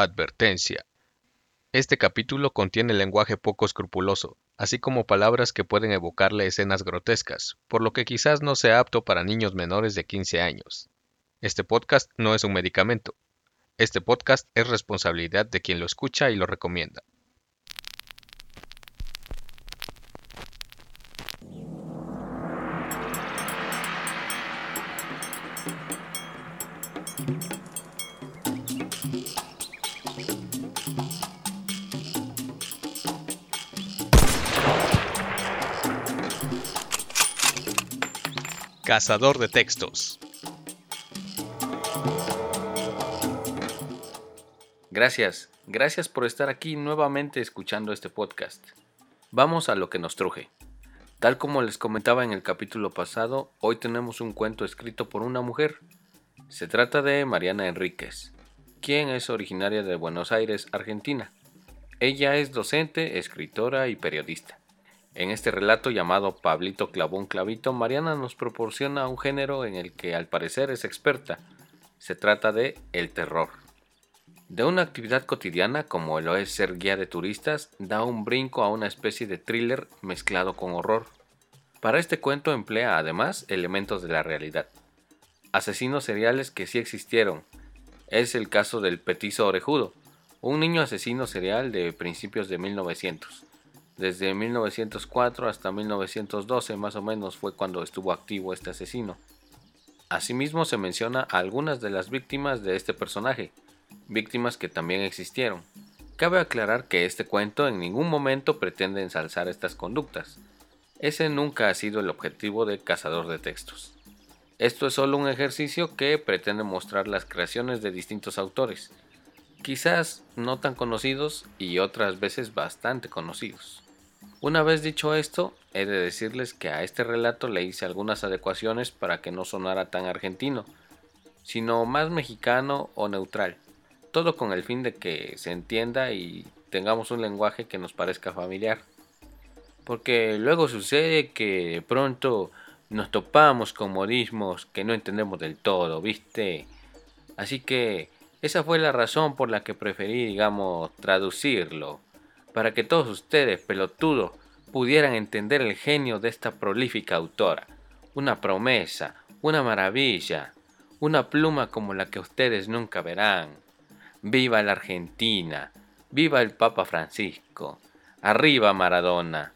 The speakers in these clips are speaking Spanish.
Advertencia. Este capítulo contiene lenguaje poco escrupuloso, así como palabras que pueden evocarle escenas grotescas, por lo que quizás no sea apto para niños menores de 15 años. Este podcast no es un medicamento. Este podcast es responsabilidad de quien lo escucha y lo recomienda. Cazador de textos. Gracias, gracias por estar aquí nuevamente escuchando este podcast. Vamos a lo que nos truje. Tal como les comentaba en el capítulo pasado, hoy tenemos un cuento escrito por una mujer. Se trata de Mariana Enríquez, quien es originaria de Buenos Aires, Argentina. Ella es docente, escritora y periodista. En este relato llamado Pablito clavó un clavito, Mariana nos proporciona un género en el que al parecer es experta. Se trata de el terror. De una actividad cotidiana como lo es ser guía de turistas, da un brinco a una especie de thriller mezclado con horror. Para este cuento emplea además elementos de la realidad. Asesinos seriales que sí existieron. Es el caso del petizo orejudo, un niño asesino serial de principios de 1900. Desde 1904 hasta 1912 más o menos fue cuando estuvo activo este asesino. Asimismo se menciona a algunas de las víctimas de este personaje, víctimas que también existieron. Cabe aclarar que este cuento en ningún momento pretende ensalzar estas conductas. Ese nunca ha sido el objetivo de Cazador de Textos. Esto es solo un ejercicio que pretende mostrar las creaciones de distintos autores, quizás no tan conocidos y otras veces bastante conocidos. Una vez dicho esto, he de decirles que a este relato le hice algunas adecuaciones para que no sonara tan argentino, sino más mexicano o neutral, todo con el fin de que se entienda y tengamos un lenguaje que nos parezca familiar. Porque luego sucede que de pronto nos topamos con modismos que no entendemos del todo, ¿viste? Así que esa fue la razón por la que preferí, digamos, traducirlo para que todos ustedes, pelotudos, pudieran entender el genio de esta prolífica autora. Una promesa, una maravilla, una pluma como la que ustedes nunca verán. Viva la Argentina, viva el Papa Francisco, arriba Maradona.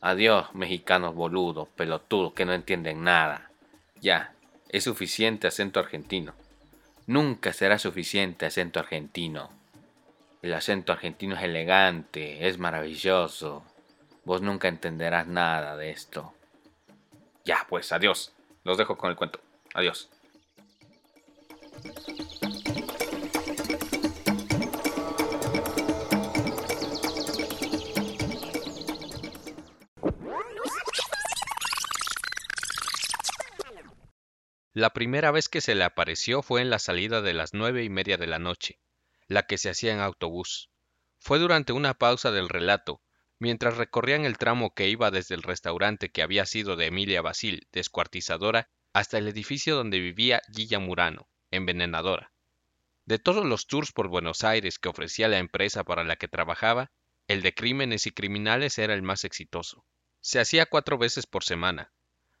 Adiós, mexicanos boludos, pelotudos que no entienden nada. Ya, es suficiente acento argentino. Nunca será suficiente acento argentino. El acento argentino es elegante, es maravilloso. Vos nunca entenderás nada de esto. Ya, pues, adiós. Los dejo con el cuento. Adiós. La primera vez que se le apareció fue en la salida de las nueve y media de la noche la que se hacía en autobús. Fue durante una pausa del relato, mientras recorrían el tramo que iba desde el restaurante que había sido de Emilia Basil, descuartizadora, hasta el edificio donde vivía Gilla Murano, envenenadora. De todos los tours por Buenos Aires que ofrecía la empresa para la que trabajaba, el de crímenes y criminales era el más exitoso. Se hacía cuatro veces por semana,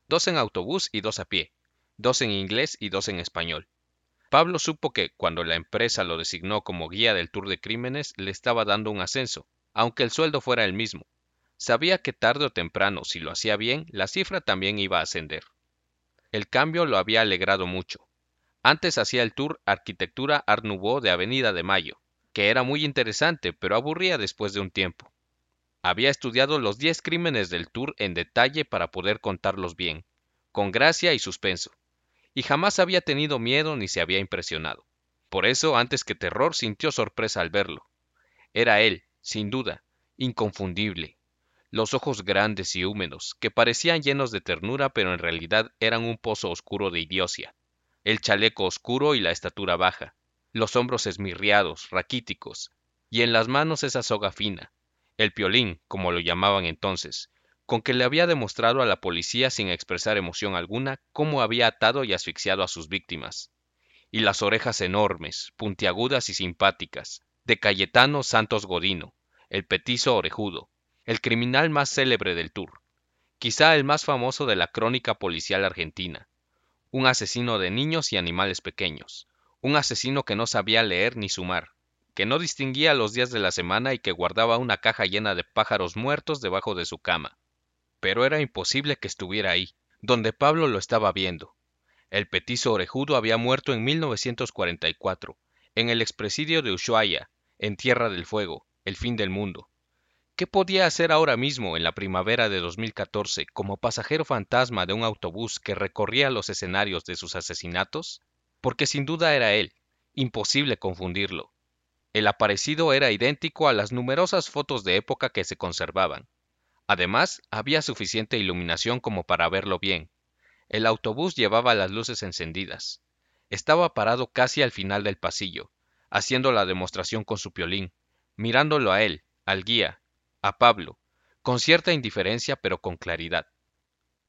dos en autobús y dos a pie, dos en inglés y dos en español. Pablo supo que, cuando la empresa lo designó como guía del Tour de Crímenes, le estaba dando un ascenso, aunque el sueldo fuera el mismo. Sabía que tarde o temprano, si lo hacía bien, la cifra también iba a ascender. El cambio lo había alegrado mucho. Antes hacía el tour Arquitectura Art Nouveau de Avenida de Mayo, que era muy interesante, pero aburría después de un tiempo. Había estudiado los 10 crímenes del tour en detalle para poder contarlos bien, con gracia y suspenso y jamás había tenido miedo ni se había impresionado. Por eso, antes que terror, sintió sorpresa al verlo. Era él, sin duda, inconfundible. Los ojos grandes y húmedos, que parecían llenos de ternura, pero en realidad eran un pozo oscuro de idiocia. El chaleco oscuro y la estatura baja. Los hombros esmirriados, raquíticos. Y en las manos esa soga fina. El piolín, como lo llamaban entonces, con que le había demostrado a la policía sin expresar emoción alguna cómo había atado y asfixiado a sus víctimas. Y las orejas enormes, puntiagudas y simpáticas, de Cayetano Santos Godino, el petizo orejudo, el criminal más célebre del tour, quizá el más famoso de la crónica policial argentina, un asesino de niños y animales pequeños, un asesino que no sabía leer ni sumar, que no distinguía los días de la semana y que guardaba una caja llena de pájaros muertos debajo de su cama. Pero era imposible que estuviera ahí, donde Pablo lo estaba viendo. El petizo orejudo había muerto en 1944, en el expresidio de Ushuaia, en Tierra del Fuego, el fin del mundo. ¿Qué podía hacer ahora mismo, en la primavera de 2014, como pasajero fantasma de un autobús que recorría los escenarios de sus asesinatos? Porque sin duda era él, imposible confundirlo. El aparecido era idéntico a las numerosas fotos de época que se conservaban. Además, había suficiente iluminación como para verlo bien. El autobús llevaba las luces encendidas. Estaba parado casi al final del pasillo, haciendo la demostración con su piolín, mirándolo a él, al guía, a Pablo, con cierta indiferencia pero con claridad.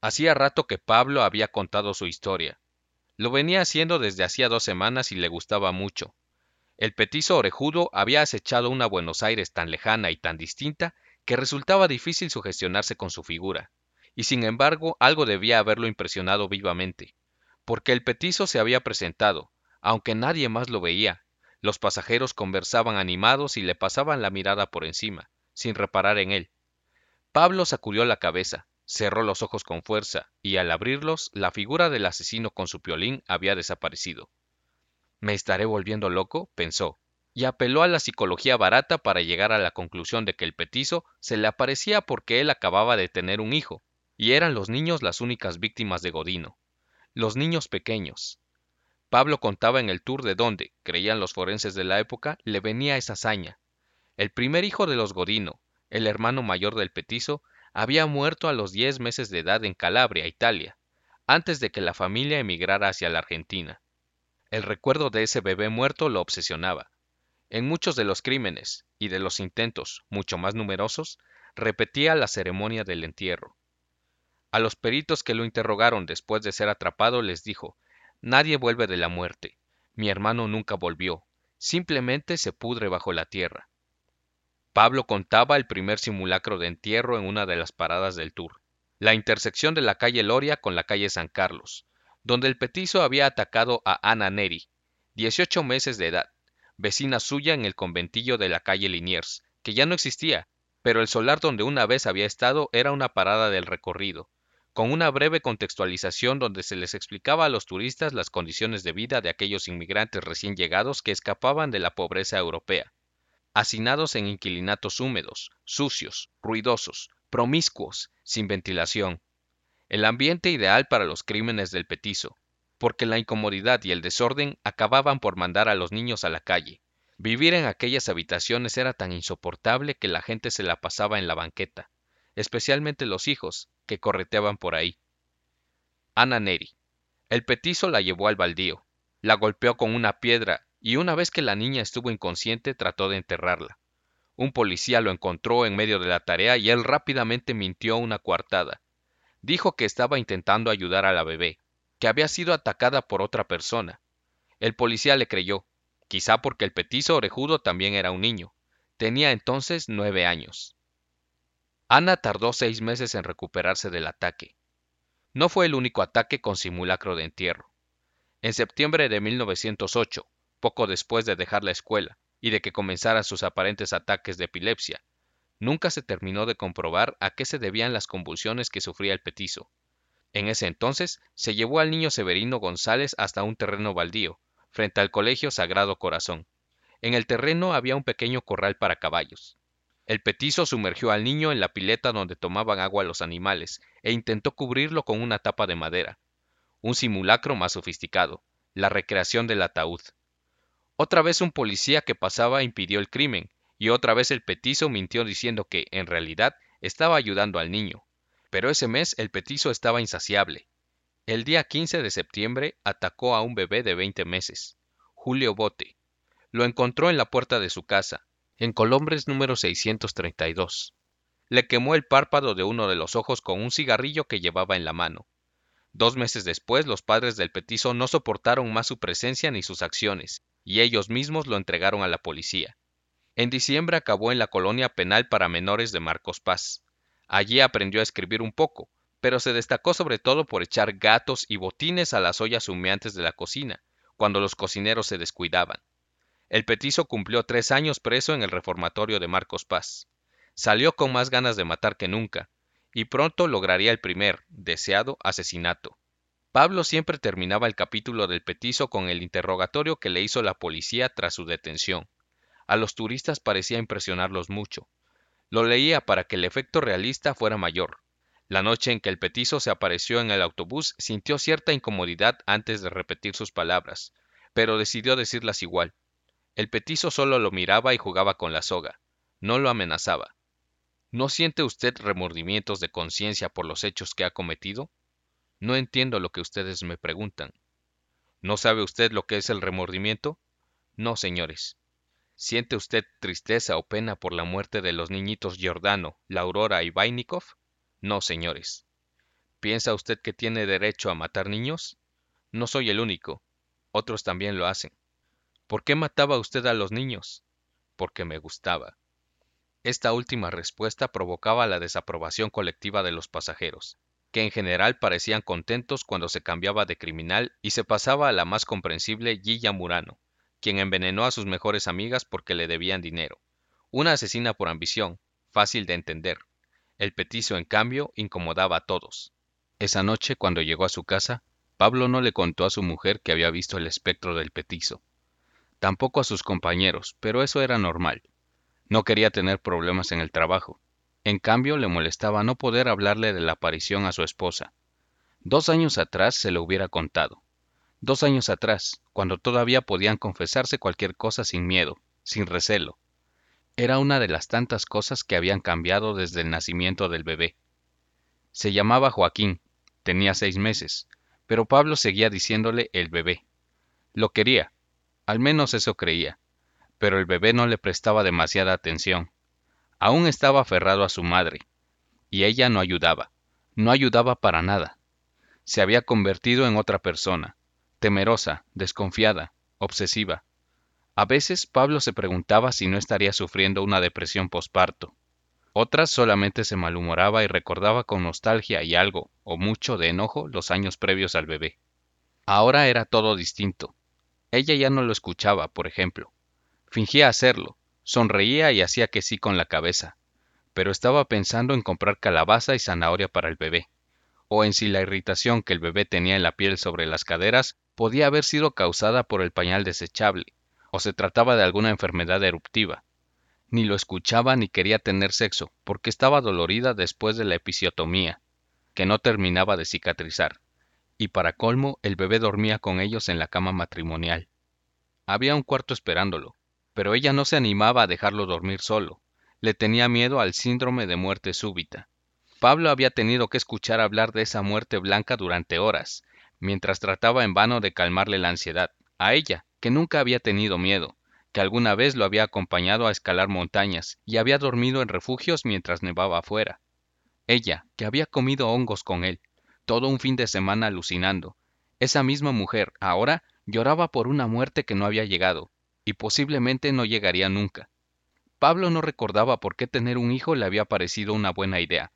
Hacía rato que Pablo había contado su historia. Lo venía haciendo desde hacía dos semanas y le gustaba mucho. El petizo orejudo había acechado una Buenos Aires tan lejana y tan distinta que resultaba difícil sugestionarse con su figura, y sin embargo algo debía haberlo impresionado vivamente, porque el petizo se había presentado, aunque nadie más lo veía. Los pasajeros conversaban animados y le pasaban la mirada por encima, sin reparar en él. Pablo sacudió la cabeza, cerró los ojos con fuerza, y al abrirlos, la figura del asesino con su piolín había desaparecido. ¿Me estaré volviendo loco? pensó, y apeló a la psicología barata para llegar a la conclusión de que el petizo se le aparecía porque él acababa de tener un hijo, y eran los niños las únicas víctimas de Godino. Los niños pequeños. Pablo contaba en el tour de dónde, creían los forenses de la época, le venía esa hazaña, el primer hijo de los Godino, el hermano mayor del petizo, había muerto a los diez meses de edad en Calabria, Italia, antes de que la familia emigrara hacia la Argentina. El recuerdo de ese bebé muerto lo obsesionaba. En muchos de los crímenes y de los intentos, mucho más numerosos, repetía la ceremonia del entierro. A los peritos que lo interrogaron después de ser atrapado les dijo, Nadie vuelve de la muerte. Mi hermano nunca volvió. Simplemente se pudre bajo la tierra. Pablo contaba el primer simulacro de entierro en una de las paradas del tour, la intersección de la calle Loria con la calle San Carlos, donde el petizo había atacado a Ana Neri, 18 meses de edad, vecina suya en el conventillo de la calle Liniers, que ya no existía, pero el solar donde una vez había estado era una parada del recorrido, con una breve contextualización donde se les explicaba a los turistas las condiciones de vida de aquellos inmigrantes recién llegados que escapaban de la pobreza europea hacinados en inquilinatos húmedos, sucios, ruidosos, promiscuos, sin ventilación. El ambiente ideal para los crímenes del petizo, porque la incomodidad y el desorden acababan por mandar a los niños a la calle. Vivir en aquellas habitaciones era tan insoportable que la gente se la pasaba en la banqueta, especialmente los hijos, que correteaban por ahí. Ana Neri. El petizo la llevó al baldío, la golpeó con una piedra y una vez que la niña estuvo inconsciente trató de enterrarla. Un policía lo encontró en medio de la tarea y él rápidamente mintió una coartada. Dijo que estaba intentando ayudar a la bebé, que había sido atacada por otra persona. El policía le creyó, quizá porque el petizo orejudo también era un niño. Tenía entonces nueve años. Ana tardó seis meses en recuperarse del ataque. No fue el único ataque con simulacro de entierro. En septiembre de 1908, poco después de dejar la escuela y de que comenzaran sus aparentes ataques de epilepsia. Nunca se terminó de comprobar a qué se debían las convulsiones que sufría el petizo. En ese entonces se llevó al niño Severino González hasta un terreno baldío, frente al Colegio Sagrado Corazón. En el terreno había un pequeño corral para caballos. El petizo sumergió al niño en la pileta donde tomaban agua los animales e intentó cubrirlo con una tapa de madera. Un simulacro más sofisticado, la recreación del ataúd. Otra vez un policía que pasaba impidió el crimen, y otra vez el petizo mintió diciendo que, en realidad, estaba ayudando al niño. Pero ese mes el petizo estaba insaciable. El día 15 de septiembre atacó a un bebé de 20 meses, Julio Bote. Lo encontró en la puerta de su casa, en Colombres número 632. Le quemó el párpado de uno de los ojos con un cigarrillo que llevaba en la mano. Dos meses después, los padres del petizo no soportaron más su presencia ni sus acciones, y ellos mismos lo entregaron a la policía. En diciembre acabó en la colonia penal para menores de Marcos Paz. Allí aprendió a escribir un poco, pero se destacó sobre todo por echar gatos y botines a las ollas humeantes de la cocina, cuando los cocineros se descuidaban. El petizo cumplió tres años preso en el reformatorio de Marcos Paz. Salió con más ganas de matar que nunca, y pronto lograría el primer, deseado, asesinato. Pablo siempre terminaba el capítulo del petizo con el interrogatorio que le hizo la policía tras su detención. A los turistas parecía impresionarlos mucho. Lo leía para que el efecto realista fuera mayor. La noche en que el petizo se apareció en el autobús sintió cierta incomodidad antes de repetir sus palabras, pero decidió decirlas igual. El petizo solo lo miraba y jugaba con la soga. No lo amenazaba. ¿No siente usted remordimientos de conciencia por los hechos que ha cometido? No entiendo lo que ustedes me preguntan. ¿No sabe usted lo que es el remordimiento? No, señores. ¿Siente usted tristeza o pena por la muerte de los niñitos Giordano, La Aurora y Vainikov? No, señores. ¿Piensa usted que tiene derecho a matar niños? No soy el único. Otros también lo hacen. ¿Por qué mataba usted a los niños? Porque me gustaba. Esta última respuesta provocaba la desaprobación colectiva de los pasajeros que en general parecían contentos cuando se cambiaba de criminal y se pasaba a la más comprensible Gilla Murano, quien envenenó a sus mejores amigas porque le debían dinero. Una asesina por ambición, fácil de entender. El petizo, en cambio, incomodaba a todos. Esa noche, cuando llegó a su casa, Pablo no le contó a su mujer que había visto el espectro del petizo. Tampoco a sus compañeros, pero eso era normal. No quería tener problemas en el trabajo, en cambio, le molestaba no poder hablarle de la aparición a su esposa. Dos años atrás se lo hubiera contado. Dos años atrás, cuando todavía podían confesarse cualquier cosa sin miedo, sin recelo. Era una de las tantas cosas que habían cambiado desde el nacimiento del bebé. Se llamaba Joaquín, tenía seis meses, pero Pablo seguía diciéndole el bebé. Lo quería, al menos eso creía, pero el bebé no le prestaba demasiada atención. Aún estaba aferrado a su madre, y ella no ayudaba, no ayudaba para nada. Se había convertido en otra persona, temerosa, desconfiada, obsesiva. A veces Pablo se preguntaba si no estaría sufriendo una depresión posparto. Otras solamente se malhumoraba y recordaba con nostalgia y algo, o mucho, de enojo los años previos al bebé. Ahora era todo distinto. Ella ya no lo escuchaba, por ejemplo. Fingía hacerlo, Sonreía y hacía que sí con la cabeza, pero estaba pensando en comprar calabaza y zanahoria para el bebé, o en si la irritación que el bebé tenía en la piel sobre las caderas podía haber sido causada por el pañal desechable, o se trataba de alguna enfermedad eruptiva. Ni lo escuchaba ni quería tener sexo, porque estaba dolorida después de la episiotomía, que no terminaba de cicatrizar, y para colmo el bebé dormía con ellos en la cama matrimonial. Había un cuarto esperándolo, pero ella no se animaba a dejarlo dormir solo. Le tenía miedo al síndrome de muerte súbita. Pablo había tenido que escuchar hablar de esa muerte blanca durante horas, mientras trataba en vano de calmarle la ansiedad, a ella, que nunca había tenido miedo, que alguna vez lo había acompañado a escalar montañas y había dormido en refugios mientras nevaba afuera. Ella, que había comido hongos con él, todo un fin de semana alucinando. Esa misma mujer, ahora, lloraba por una muerte que no había llegado, y posiblemente no llegaría nunca. Pablo no recordaba por qué tener un hijo le había parecido una buena idea.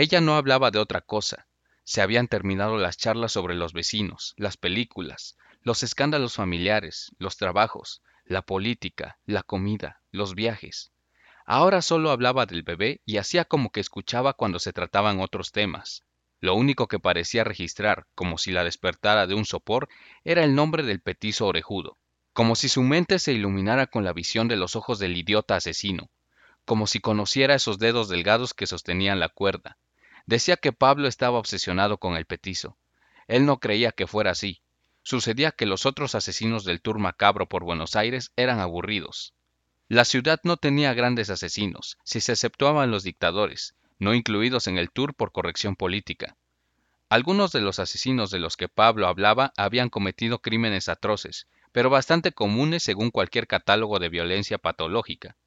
Ella no hablaba de otra cosa. Se habían terminado las charlas sobre los vecinos, las películas, los escándalos familiares, los trabajos, la política, la comida, los viajes. Ahora solo hablaba del bebé y hacía como que escuchaba cuando se trataban otros temas. Lo único que parecía registrar, como si la despertara de un sopor, era el nombre del petizo orejudo como si su mente se iluminara con la visión de los ojos del idiota asesino, como si conociera esos dedos delgados que sostenían la cuerda. Decía que Pablo estaba obsesionado con el petizo. Él no creía que fuera así. Sucedía que los otros asesinos del tour macabro por Buenos Aires eran aburridos. La ciudad no tenía grandes asesinos, si se exceptuaban los dictadores, no incluidos en el tour por corrección política. Algunos de los asesinos de los que Pablo hablaba habían cometido crímenes atroces, pero bastante comunes según cualquier catálogo de violencia patológica.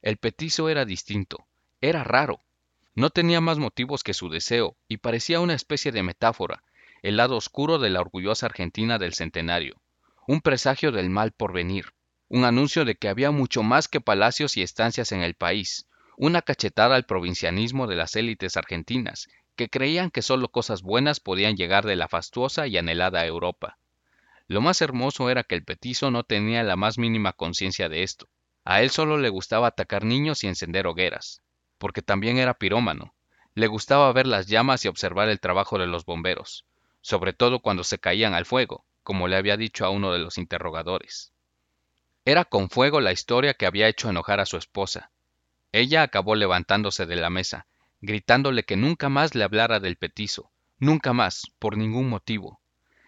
El petizo era distinto, era raro. No tenía más motivos que su deseo, y parecía una especie de metáfora, el lado oscuro de la orgullosa Argentina del centenario, un presagio del mal por venir. un anuncio de que había mucho más que palacios y estancias en el país, una cachetada al provincianismo de las élites argentinas, que creían que solo cosas buenas podían llegar de la fastuosa y anhelada Europa. Lo más hermoso era que el petizo no tenía la más mínima conciencia de esto. A él solo le gustaba atacar niños y encender hogueras, porque también era pirómano. Le gustaba ver las llamas y observar el trabajo de los bomberos, sobre todo cuando se caían al fuego, como le había dicho a uno de los interrogadores. Era con fuego la historia que había hecho enojar a su esposa. Ella acabó levantándose de la mesa, gritándole que nunca más le hablara del petizo, nunca más, por ningún motivo.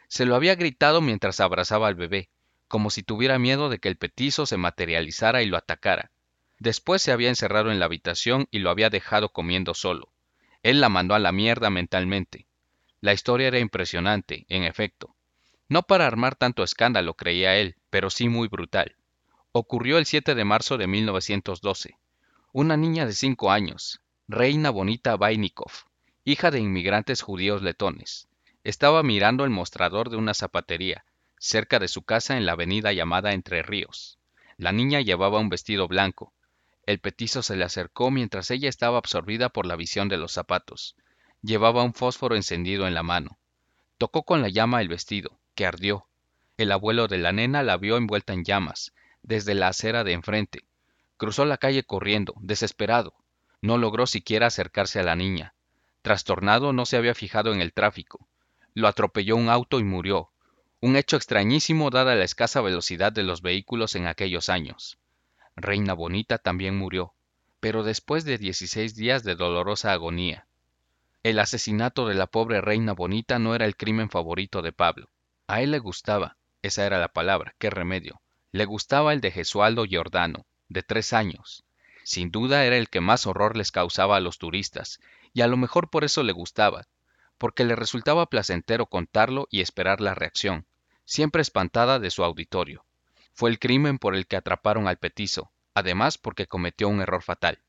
Se lo había gritado mientras abrazaba al bebé, como si tuviera miedo de que el petizo se materializara y lo atacara. Después se había encerrado en la habitación y lo había dejado comiendo solo. Él la mandó a la mierda mentalmente. La historia era impresionante, en efecto. No para armar tanto escándalo, creía él, pero sí muy brutal ocurrió el 7 de marzo de 1912. Una niña de 5 años, Reina Bonita Vainikov, hija de inmigrantes judíos letones, estaba mirando el mostrador de una zapatería, cerca de su casa en la avenida llamada Entre Ríos. La niña llevaba un vestido blanco. El petizo se le acercó mientras ella estaba absorbida por la visión de los zapatos. Llevaba un fósforo encendido en la mano. Tocó con la llama el vestido, que ardió. El abuelo de la nena la vio envuelta en llamas, desde la acera de enfrente. Cruzó la calle corriendo, desesperado. No logró siquiera acercarse a la niña. Trastornado no se había fijado en el tráfico. Lo atropelló un auto y murió. Un hecho extrañísimo dada la escasa velocidad de los vehículos en aquellos años. Reina Bonita también murió, pero después de 16 días de dolorosa agonía. El asesinato de la pobre Reina Bonita no era el crimen favorito de Pablo. A él le gustaba, esa era la palabra, qué remedio, le gustaba el de Gesualdo Giordano, de tres años. Sin duda era el que más horror les causaba a los turistas, y a lo mejor por eso le gustaba, porque le resultaba placentero contarlo y esperar la reacción, siempre espantada de su auditorio. Fue el crimen por el que atraparon al petizo, además porque cometió un error fatal.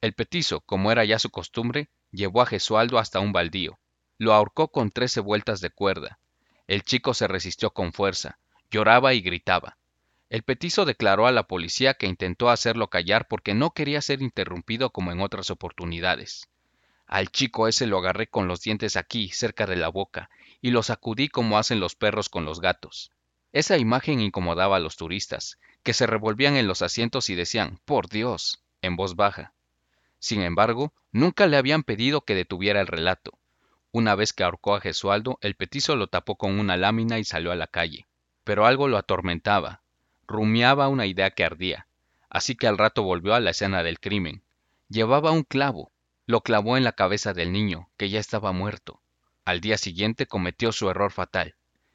El petizo, como era ya su costumbre, llevó a Gesualdo hasta un baldío. Lo ahorcó con trece vueltas de cuerda. El chico se resistió con fuerza, lloraba y gritaba. El petizo declaró a la policía que intentó hacerlo callar porque no quería ser interrumpido como en otras oportunidades. Al chico ese lo agarré con los dientes aquí, cerca de la boca, y lo sacudí como hacen los perros con los gatos. Esa imagen incomodaba a los turistas, que se revolvían en los asientos y decían, por Dios, en voz baja. Sin embargo, nunca le habían pedido que detuviera el relato. Una vez que ahorcó a Gesualdo, el petizo lo tapó con una lámina y salió a la calle. Pero algo lo atormentaba, rumiaba una idea que ardía, así que al rato volvió a la escena del crimen. Llevaba un clavo, lo clavó en la cabeza del niño, que ya estaba muerto. Al día siguiente cometió su error fatal.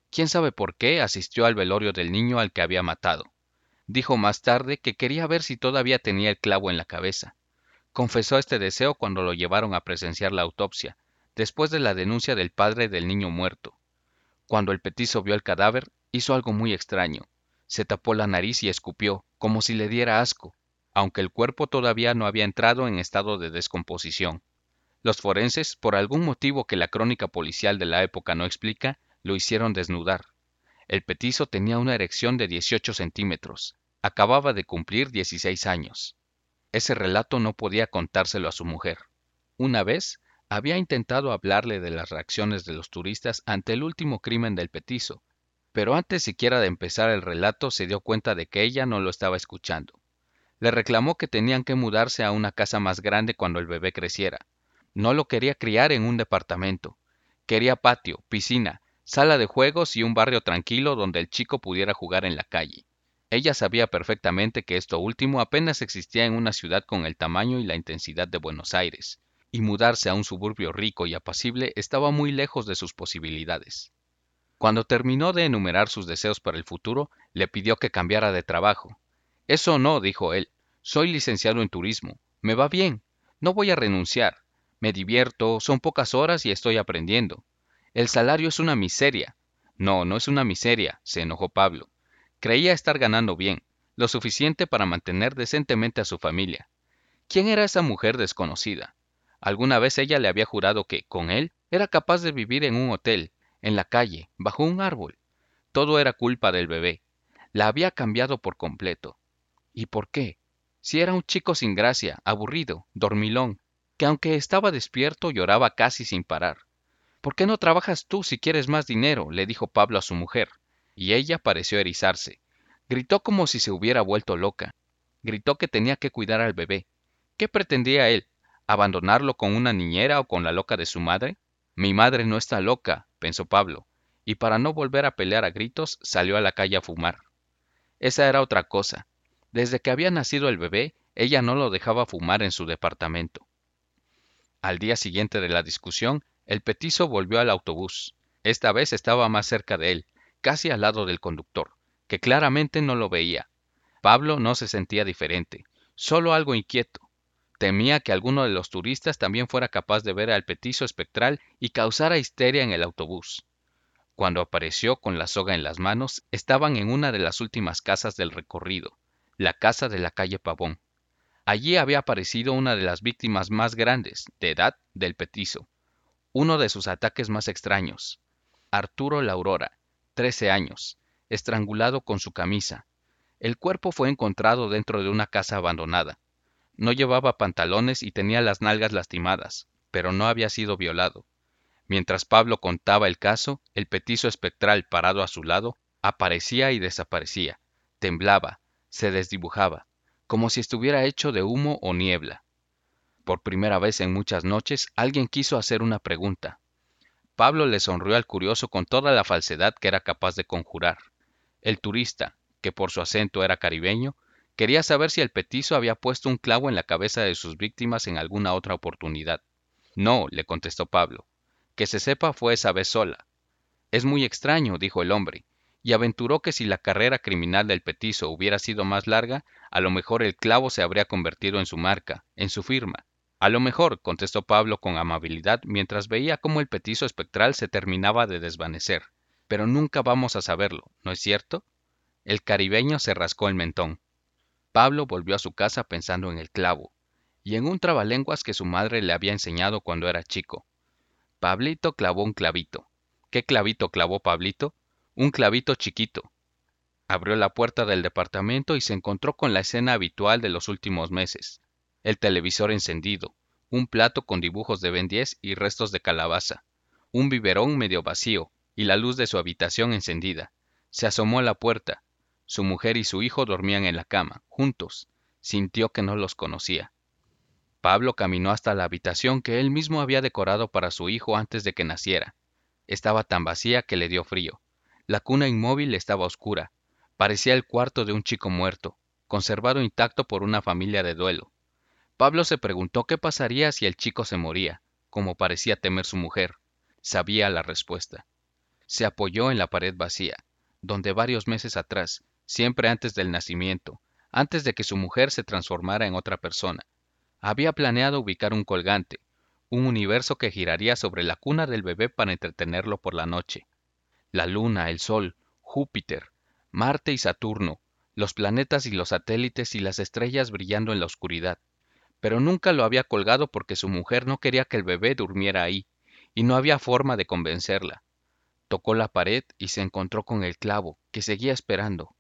Quién sabe por qué asistió al velorio del niño al que había matado. Dijo más tarde que quería ver si todavía tenía el clavo en la cabeza. Confesó este deseo cuando lo llevaron a presenciar la autopsia, después de la denuncia del padre del niño muerto. Cuando el petizo vio el cadáver, hizo algo muy extraño se tapó la nariz y escupió, como si le diera asco, aunque el cuerpo todavía no había entrado en estado de descomposición. Los forenses, por algún motivo que la crónica policial de la época no explica, lo hicieron desnudar. El petizo tenía una erección de 18 centímetros. Acababa de cumplir 16 años. Ese relato no podía contárselo a su mujer. Una vez había intentado hablarle de las reacciones de los turistas ante el último crimen del petizo, pero antes siquiera de empezar el relato se dio cuenta de que ella no lo estaba escuchando. Le reclamó que tenían que mudarse a una casa más grande cuando el bebé creciera. No lo quería criar en un departamento. Quería patio, piscina, sala de juegos y un barrio tranquilo donde el chico pudiera jugar en la calle. Ella sabía perfectamente que esto último apenas existía en una ciudad con el tamaño y la intensidad de Buenos Aires, y mudarse a un suburbio rico y apacible estaba muy lejos de sus posibilidades. Cuando terminó de enumerar sus deseos para el futuro, le pidió que cambiara de trabajo. Eso no, dijo él. Soy licenciado en turismo. Me va bien. No voy a renunciar. Me divierto, son pocas horas y estoy aprendiendo. El salario es una miseria. No, no es una miseria, se enojó Pablo. Creía estar ganando bien, lo suficiente para mantener decentemente a su familia. ¿Quién era esa mujer desconocida? Alguna vez ella le había jurado que, con él, era capaz de vivir en un hotel, en la calle, bajo un árbol. Todo era culpa del bebé. la había cambiado por completo. ¿Y por qué? Si era un chico sin gracia, aburrido, dormilón, que aunque estaba despierto lloraba casi sin parar. ¿Por qué no trabajas tú si quieres más dinero? le dijo Pablo a su mujer, y ella pareció erizarse. Gritó como si se hubiera vuelto loca. Gritó que tenía que cuidar al bebé. ¿Qué pretendía él? ¿Abandonarlo con una niñera o con la loca de su madre? Mi madre no está loca, pensó Pablo, y para no volver a pelear a gritos salió a la calle a fumar. Esa era otra cosa. Desde que había nacido el bebé, ella no lo dejaba fumar en su departamento. Al día siguiente de la discusión, el petizo volvió al autobús. Esta vez estaba más cerca de él, casi al lado del conductor, que claramente no lo veía. Pablo no se sentía diferente, solo algo inquieto. Temía que alguno de los turistas también fuera capaz de ver al petizo espectral y causara histeria en el autobús. Cuando apareció con la soga en las manos, estaban en una de las últimas casas del recorrido, la casa de la calle Pavón. Allí había aparecido una de las víctimas más grandes, de edad, del petizo, uno de sus ataques más extraños. Arturo La Aurora, 13 años, estrangulado con su camisa. El cuerpo fue encontrado dentro de una casa abandonada. No llevaba pantalones y tenía las nalgas lastimadas, pero no había sido violado. Mientras Pablo contaba el caso, el petizo espectral parado a su lado aparecía y desaparecía, temblaba, se desdibujaba, como si estuviera hecho de humo o niebla. Por primera vez en muchas noches alguien quiso hacer una pregunta. Pablo le sonrió al curioso con toda la falsedad que era capaz de conjurar. El turista, que por su acento era caribeño, quería saber si el petizo había puesto un clavo en la cabeza de sus víctimas en alguna otra oportunidad. No, le contestó Pablo. Que se sepa fue esa vez sola. Es muy extraño, dijo el hombre, y aventuró que si la carrera criminal del petizo hubiera sido más larga, a lo mejor el clavo se habría convertido en su marca, en su firma. A lo mejor, contestó Pablo con amabilidad mientras veía cómo el petizo espectral se terminaba de desvanecer. Pero nunca vamos a saberlo, ¿no es cierto? El caribeño se rascó el mentón. Pablo volvió a su casa pensando en el clavo, y en un trabalenguas que su madre le había enseñado cuando era chico. Pablito clavó un clavito. ¿Qué clavito clavó Pablito? Un clavito chiquito. Abrió la puerta del departamento y se encontró con la escena habitual de los últimos meses el televisor encendido, un plato con dibujos de Ben 10 y restos de calabaza, un biberón medio vacío y la luz de su habitación encendida. Se asomó a la puerta. Su mujer y su hijo dormían en la cama, juntos. Sintió que no los conocía. Pablo caminó hasta la habitación que él mismo había decorado para su hijo antes de que naciera. Estaba tan vacía que le dio frío. La cuna inmóvil estaba oscura. Parecía el cuarto de un chico muerto, conservado intacto por una familia de duelo. Pablo se preguntó qué pasaría si el chico se moría, como parecía temer su mujer. Sabía la respuesta. Se apoyó en la pared vacía, donde varios meses atrás, siempre antes del nacimiento, antes de que su mujer se transformara en otra persona, había planeado ubicar un colgante, un universo que giraría sobre la cuna del bebé para entretenerlo por la noche. La luna, el sol, Júpiter, Marte y Saturno, los planetas y los satélites y las estrellas brillando en la oscuridad, pero nunca lo había colgado porque su mujer no quería que el bebé durmiera ahí, y no había forma de convencerla. Tocó la pared y se encontró con el clavo, que seguía esperando.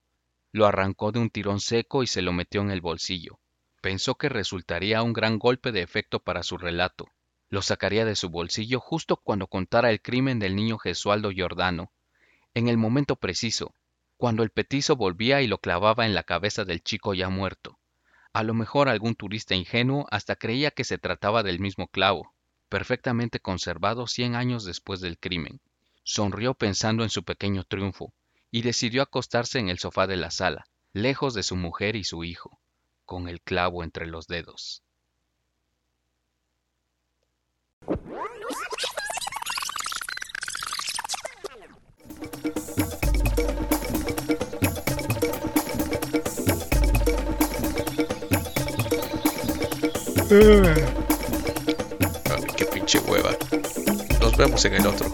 Lo arrancó de un tirón seco y se lo metió en el bolsillo. Pensó que resultaría un gran golpe de efecto para su relato. Lo sacaría de su bolsillo justo cuando contara el crimen del niño Gesualdo Giordano, en el momento preciso, cuando el petizo volvía y lo clavaba en la cabeza del chico ya muerto. A lo mejor algún turista ingenuo hasta creía que se trataba del mismo clavo, perfectamente conservado cien años después del crimen. Sonrió pensando en su pequeño triunfo, y decidió acostarse en el sofá de la sala, lejos de su mujer y su hijo, con el clavo entre los dedos. Ay, qué pinche hueva. Nos vemos en el otro.